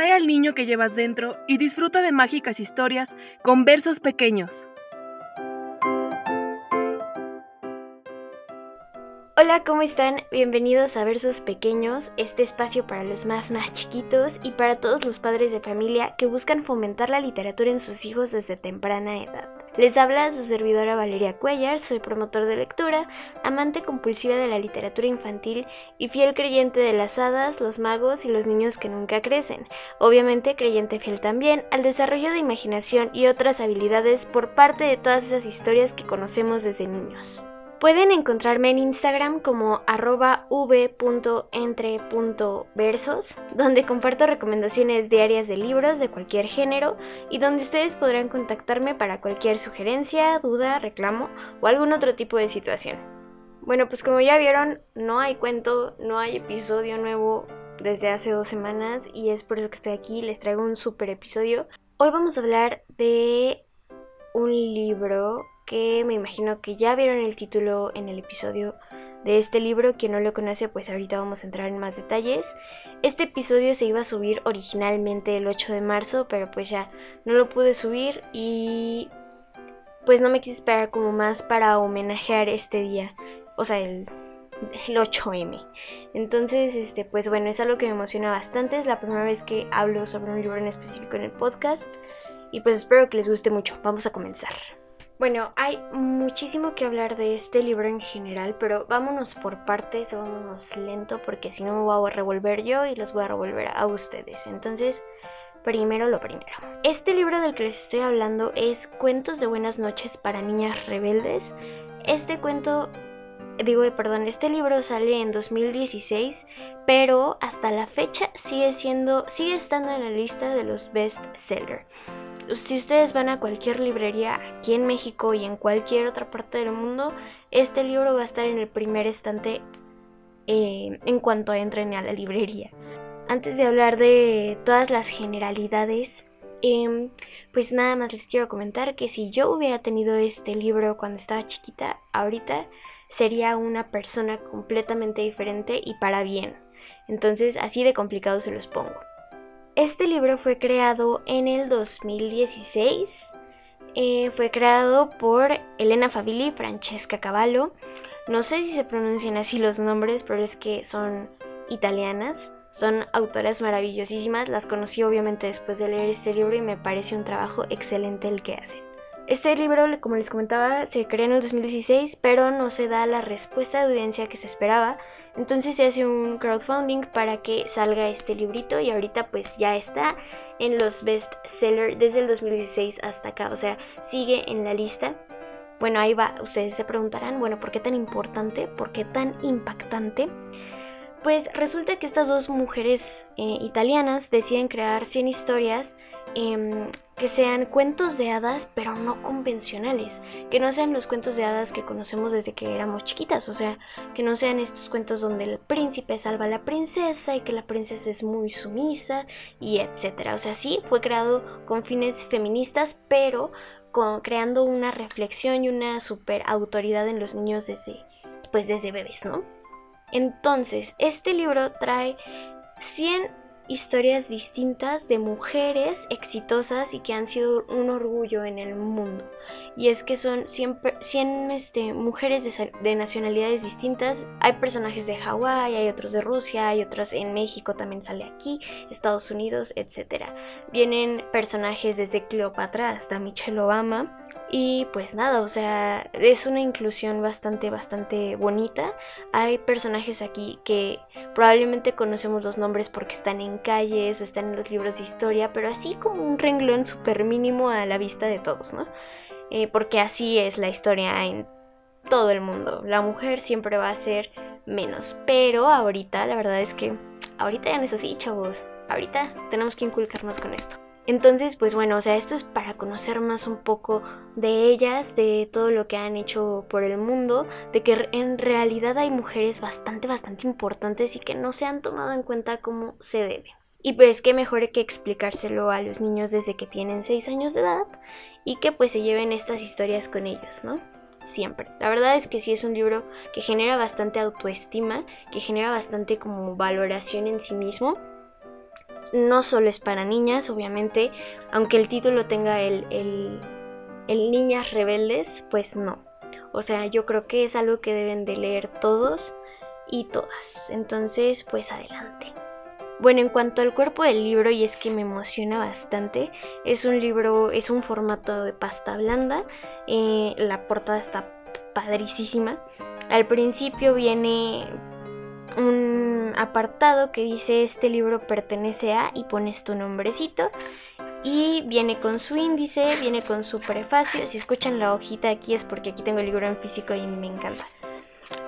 Atrae al niño que llevas dentro y disfruta de mágicas historias con versos pequeños. Hola, ¿cómo están? Bienvenidos a Versos Pequeños, este espacio para los más más chiquitos y para todos los padres de familia que buscan fomentar la literatura en sus hijos desde temprana edad. Les habla su servidora Valeria Cuellar, soy promotor de lectura, amante compulsiva de la literatura infantil y fiel creyente de las hadas, los magos y los niños que nunca crecen. Obviamente creyente fiel también al desarrollo de imaginación y otras habilidades por parte de todas esas historias que conocemos desde niños. Pueden encontrarme en Instagram como arroba v.entre.versos, donde comparto recomendaciones diarias de libros de cualquier género y donde ustedes podrán contactarme para cualquier sugerencia, duda, reclamo o algún otro tipo de situación. Bueno, pues como ya vieron, no hay cuento, no hay episodio nuevo desde hace dos semanas y es por eso que estoy aquí, les traigo un super episodio. Hoy vamos a hablar de un libro que me imagino que ya vieron el título en el episodio de este libro. Quien no lo conoce, pues ahorita vamos a entrar en más detalles. Este episodio se iba a subir originalmente el 8 de marzo, pero pues ya no lo pude subir y pues no me quise esperar como más para homenajear este día, o sea, el, el 8M. Entonces, este, pues bueno, es algo que me emociona bastante. Es la primera vez que hablo sobre un libro en específico en el podcast. Y pues espero que les guste mucho. Vamos a comenzar. Bueno, hay muchísimo que hablar de este libro en general, pero vámonos por partes, vámonos lento, porque si no me voy a revolver yo y los voy a revolver a ustedes. Entonces, primero lo primero. Este libro del que les estoy hablando es Cuentos de Buenas noches para Niñas Rebeldes. Este cuento digo, perdón, este libro sale en 2016, pero hasta la fecha sigue siendo, sigue estando en la lista de los best seller. Si ustedes van a cualquier librería aquí en México y en cualquier otra parte del mundo, este libro va a estar en el primer estante eh, en cuanto entren a la librería. Antes de hablar de todas las generalidades, em, pues nada más les quiero comentar que si yo hubiera tenido este libro cuando estaba chiquita, ahorita sería una persona completamente diferente y para bien. Entonces así de complicado se los pongo. Este libro fue creado en el 2016. Eh, fue creado por Elena Favilli y Francesca Cavallo. No sé si se pronuncian así los nombres, pero es que son italianas. Son autoras maravillosísimas. Las conocí obviamente después de leer este libro y me parece un trabajo excelente el que hacen. Este libro, como les comentaba, se creó en el 2016, pero no se da la respuesta de audiencia que se esperaba. Entonces se hace un crowdfunding para que salga este librito y ahorita pues ya está en los best sellers desde el 2016 hasta acá. O sea, sigue en la lista. Bueno, ahí va. Ustedes se preguntarán, bueno, ¿por qué tan importante? ¿Por qué tan impactante? Pues resulta que estas dos mujeres eh, italianas deciden crear 100 historias em, que sean cuentos de hadas, pero no convencionales, que no sean los cuentos de hadas que conocemos desde que éramos chiquitas, o sea, que no sean estos cuentos donde el príncipe salva a la princesa y que la princesa es muy sumisa y etcétera. O sea, sí fue creado con fines feministas, pero con, creando una reflexión y una super autoridad en los niños desde, pues desde bebés, ¿no? Entonces, este libro trae 100 historias distintas de mujeres exitosas y que han sido un orgullo en el mundo. Y es que son 100, este, mujeres de, de, nacionalidades distintas. Hay personajes de Hawái, hay otros de Rusia, hay otros en México, también sale aquí, Estados Unidos, etc. Vienen personajes desde Cleopatra hasta Michelle Obama. Y pues nada, o sea, es una inclusión bastante, bastante bonita. Hay personajes aquí que probablemente conocemos los nombres porque están en calles o están en los libros de historia, pero así como un renglón súper mínimo a la vista de todos, ¿no? Eh, porque así es la historia en todo el mundo. La mujer siempre va a ser menos, pero ahorita la verdad es que ahorita ya no es así, chavos. Ahorita tenemos que inculcarnos con esto. Entonces, pues bueno, o sea, esto es para conocer más un poco de ellas, de todo lo que han hecho por el mundo, de que en realidad hay mujeres bastante, bastante importantes y que no se han tomado en cuenta como se debe. Y pues qué mejor que explicárselo a los niños desde que tienen 6 años de edad y que pues se lleven estas historias con ellos, ¿no? Siempre. La verdad es que sí es un libro que genera bastante autoestima, que genera bastante como valoración en sí mismo no solo es para niñas, obviamente, aunque el título tenga el, el, Niñas Rebeldes, pues no. O sea, yo creo que es algo que deben de leer todos y todas. Entonces, pues adelante. Bueno, en cuanto al cuerpo del libro, y es que me emociona bastante, es un libro, es un formato de pasta blanda, eh, la portada está padricísima. Al principio viene un apartado que dice este libro pertenece a y pones tu nombrecito y viene con su índice, viene con su prefacio. Si escuchan la hojita aquí es porque aquí tengo el libro en físico y me encanta.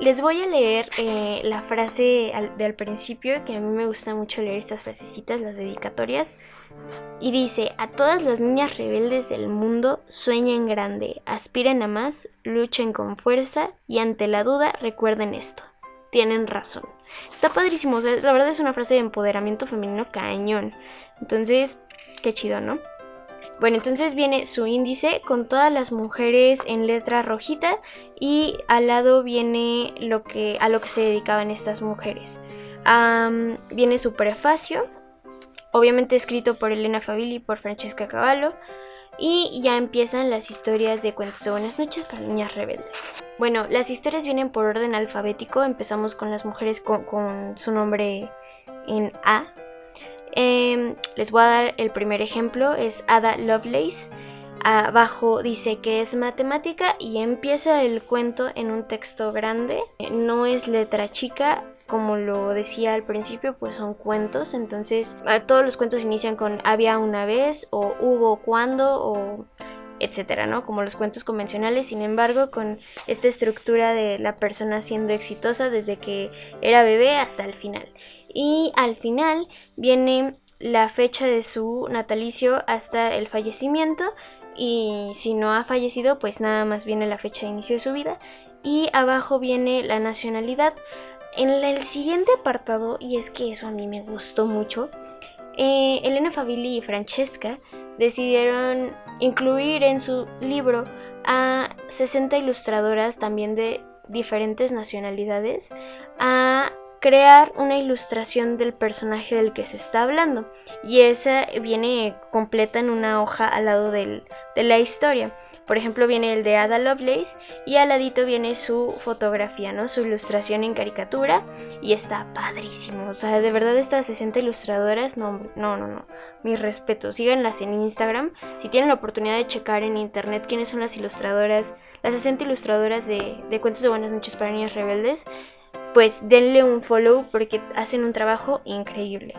Les voy a leer eh, la frase del principio, que a mí me gusta mucho leer estas frasecitas, las dedicatorias. Y dice, a todas las niñas rebeldes del mundo, sueñen grande, aspiren a más, luchen con fuerza y ante la duda recuerden esto. Tienen razón. Está padrísimo, la verdad es una frase de empoderamiento femenino cañón. Entonces, qué chido, ¿no? Bueno, entonces viene su índice con todas las mujeres en letra rojita y al lado viene lo que, a lo que se dedicaban estas mujeres. viene su prefacio, obviamente escrito por Elena Favilli y por Francesca Cavallo. Y ya empiezan las historias de cuentos de buenas noches para niñas rebeldes. Bueno, las historias vienen por orden alfabético. Empezamos con las mujeres con su nombre en A, Em, les voy a dar el primer ejemplo, es Ada Lovelace. Abajo dice que es matemática y empieza el cuento en un texto grande. No es letra chica, como lo decía al principio, pues son cuentos. Entonces, todos los cuentos inician con había una vez o hubo cuando o etcétera, ¿no? Como los cuentos convencionales, sin embargo, con esta estructura de la persona siendo exitosa desde que era bebé hasta el final. Y al final viene la fecha de su natalicio hasta el fallecimiento y si no ha fallecido pues nada más viene la fecha de inicio de su vida y abajo viene la nacionalidad. En el siguiente apartado, y es que eso a mí me gustó mucho, eh, Elena Favilli y Francesca decidieron incluir en su libro a 60 ilustradoras también de diferentes nacionalidades a crear una ilustración del personaje del que se está hablando y esa viene completa en una hoja al lado de la historia. Por ejemplo, viene el de Ada Lovelace y al ladito viene su fotografía, ¿no? Su ilustración en caricatura y está padrísimo. O sea, de verdad estas 60 ilustradoras, no, no, no, no. Mi respeto. Síganlas en Instagram. Si tienen la oportunidad de checar en internet quiénes son las ilustradoras, las 60 ilustradoras de, de Cuentos de Buenas Noches para Niñas Rebeldes, pues denle un follow porque hacen un trabajo increíble.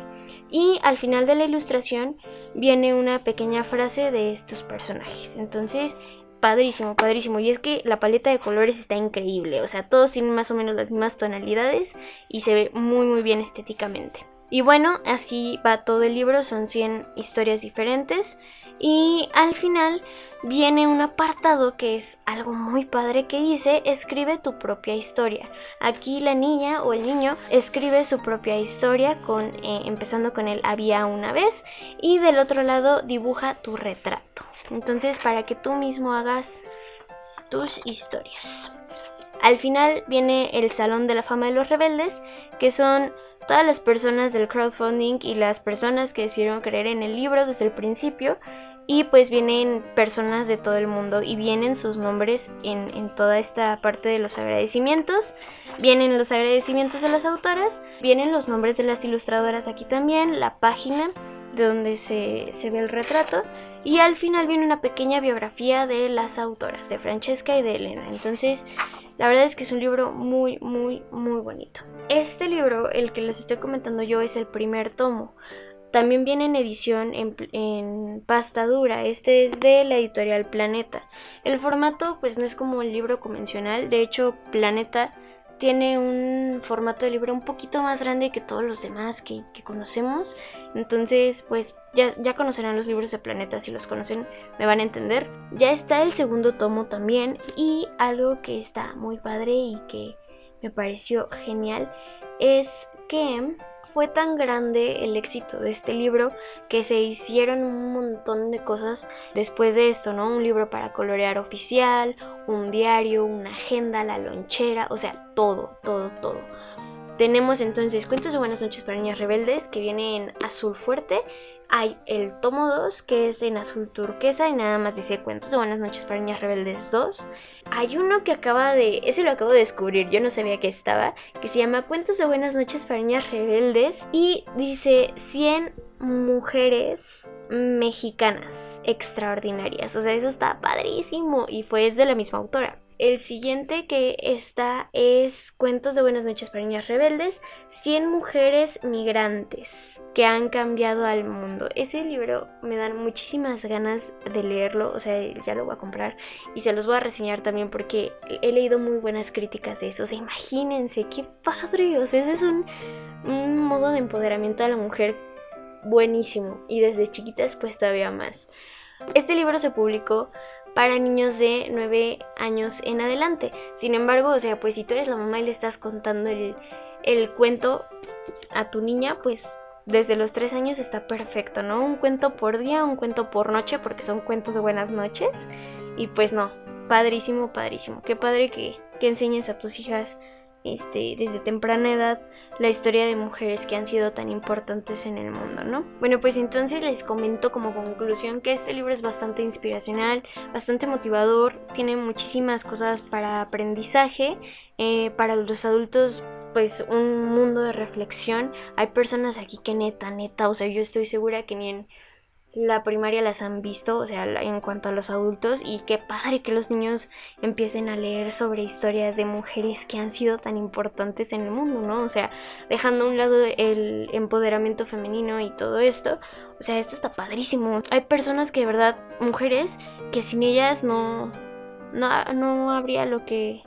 Y al final de la ilustración viene una pequeña frase de estos personajes. Entonces, padrísimo, padrísimo. Y es que la paleta de colores está increíble. O sea, todos tienen más o menos las mismas tonalidades y se ve muy muy bien estéticamente. Y bueno, así va todo el libro, son 100 historias diferentes. Y al final viene un apartado que es algo muy padre que dice escribe tu propia historia. Aquí la niña o el niño escribe su propia historia con eh, empezando con el había una vez y del otro lado dibuja tu retrato. Entonces para que tú mismo hagas tus historias. Al final viene el Salón de la Fama de los Rebeldes, que son todas las personas del crowdfunding y las personas que decidieron creer en el libro desde el principio. Y pues vienen personas de todo el mundo y vienen sus nombres en, toda esta parte de los agradecimientos. Vienen los agradecimientos de las autoras, vienen los nombres de las ilustradoras aquí también, la página de donde se, se ve el retrato. Y al final viene una pequeña biografía de las autoras, de Francesca y de Elena. Entonces la verdad es que es un libro muy, muy, muy bonito. Este libro, el que les estoy comentando yo, es el primer tomo. También viene en edición en, pasta dura. Este es de la editorial Planeta. El formato pues no es como el libro convencional. De hecho, Planeta tiene un formato de libro un poquito más grande que todos los demás que, conocemos. Entonces, pues ya, ya, conocerán los libros de Planeta, si los conocen me van a entender. Ya está el segundo tomo también y algo que está muy padre y que me pareció genial es que fue tan grande el éxito de este libro que se hicieron un montón de cosas después de esto, ¿no? Un libro para colorear oficial, un diario, una agenda, la lonchera, o sea, todo, todo, todo. Tenemos entonces Cuentos de Buenas noches para Niñas Rebeldes, que viene en azul fuerte. Hay el tomo 2, que es en azul turquesa y nada más dice Cuentos de Buenas noches para Niñas Rebeldes 2. Hay uno que acaba de... Ese lo acabo de descubrir, yo no sabía que estaba, que se llama Cuentos de Buenas noches para Niñas Rebeldes y dice 100 mujeres mexicanas extraordinarias. O sea, eso está padrísimo y fue es de la misma autora. El siguiente que está es Cuentos de Buenas noches para Niñas Rebeldes, 100 mujeres migrantes que han cambiado al mundo. Ese libro me dan muchísimas ganas de leerlo, o sea, ya lo voy a comprar y se los voy a reseñar también porque he leído muy buenas críticas de eso. O sea, imagínense, qué padre, o sea, ese es un, un modo de empoderamiento a la mujer buenísimo y desde chiquitas pues todavía más. Este libro se publicó para niños de 9 años en adelante. Sin embargo, o sea, pues si tú eres la mamá y le estás contando el, el cuento a tu niña, pues desde los 3 años está perfecto, ¿no? Un cuento por día, un cuento por noche, porque son cuentos de buenas noches. Y pues no, padrísimo, padrísimo. Qué padre que, que enseñes a tus hijas este, desde temprana edad la historia de mujeres que han sido tan importantes en el mundo, ¿no? Bueno, pues entonces les comento como conclusión que este libro es bastante inspiracional, bastante motivador, tiene muchísimas cosas para aprendizaje, eh, para los adultos pues un mundo de reflexión. Hay personas aquí que neta, neta, o sea, yo estoy segura que ni en la primaria las han visto, o sea, en cuanto a los adultos, y qué padre que los niños empiecen a leer sobre historias de mujeres que han sido tan importantes en el mundo, ¿no? O sea, dejando a un lado el empoderamiento femenino y todo esto, o sea, esto está padrísimo. Hay personas que de verdad, mujeres, que sin ellas no, no, no habría lo que,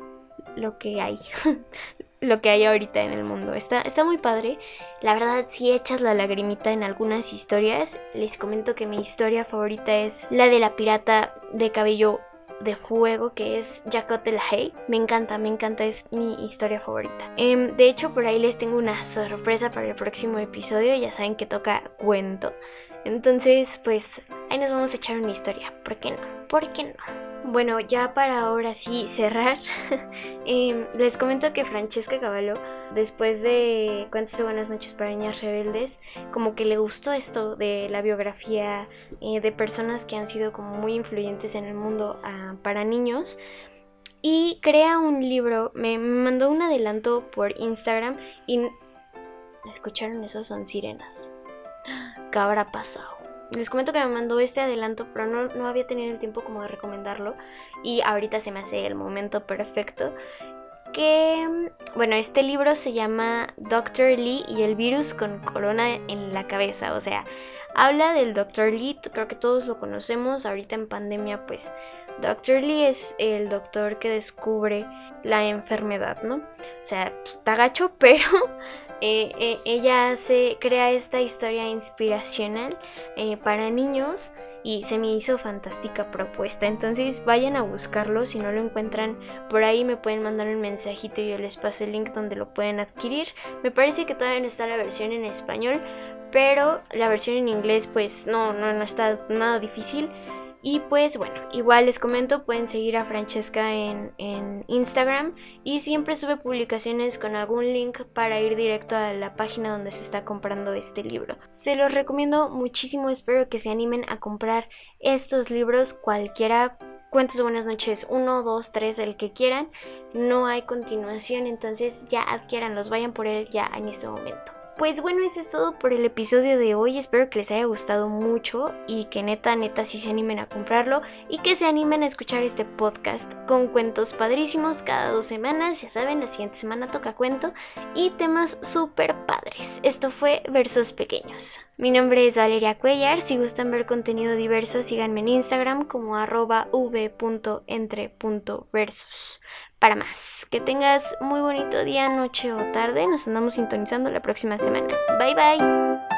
lo que hay. lo que hay ahorita en el mundo. Está, está muy padre. La verdad, si echas la lagrimita en algunas historias, les comento que mi historia favorita es la de la pirata de cabello de fuego que es Jacot de la Hay. Me encanta, me encanta, es mi historia favorita. Em, de hecho, por ahí les tengo una sorpresa para el próximo episodio. Ya saben que toca cuento. Entonces, pues ahí nos vamos a echar una historia. ¿Por qué no? ¿Por qué no? Bueno, ya para ahora sí cerrar, em, les comento que Francesca Cavallo, después de Cuántas de Buenas noches para Niñas Rebeldes, como que le gustó esto de la biografía eh, de personas que han sido como muy influyentes en el mundo ah, para niños. Y crea un libro, me mandó un adelanto por Instagram y... ¿Escucharon eso? Son sirenas. ¿Qué habrá pasado? Les comento que me mandó este adelanto, pero no, no, había tenido el tiempo como de recomendarlo. Y ahorita se me hace el momento perfecto. Que, bueno, este libro se llama Doctor Lee y el virus con corona en la cabeza. O sea, habla del Doctor Lee, creo que todos lo conocemos. Ahorita en pandemia, pues, Doctor Lee es el doctor que descubre la enfermedad, ¿no? O sea, está gacho, pero eh, eh, ella se crea esta historia inspiracional eh, para niños y se me hizo fantástica propuesta. Entonces vayan a buscarlo, si no lo encuentran por ahí me pueden mandar un mensajito y yo les paso el link donde lo pueden adquirir. Me parece que todavía no está la versión en español, pero la versión en inglés pues no, no, no está nada difícil. Y pues bueno, igual les comento, pueden seguir a Francesca en, Instagram y siempre sube publicaciones con algún link para ir directo a la página donde se está comprando este libro. Se los recomiendo muchísimo, espero que se animen a comprar estos libros, cualquiera. Cuentos de buenas noches, 1, 2, 3, el que quieran. No hay continuación, entonces ya adquiéranlos, vayan por él ya en este momento. Pues bueno, eso es todo por el episodio de hoy. Espero que les haya gustado mucho y que neta, neta, sí se animen a comprarlo y que se animen a escuchar este podcast con cuentos padrísimos cada dos semanas. Ya saben, la siguiente semana toca cuento y temas súper padres. Esto fue Versos Pequeños. Mi nombre es Valeria Cuellar. Si gustan ver contenido diverso, síganme en Instagram como arroba v.entre.versos para más. Que tengas muy bonito día, noche o tarde. Nos andamos sintonizando la próxima semana. Bye bye.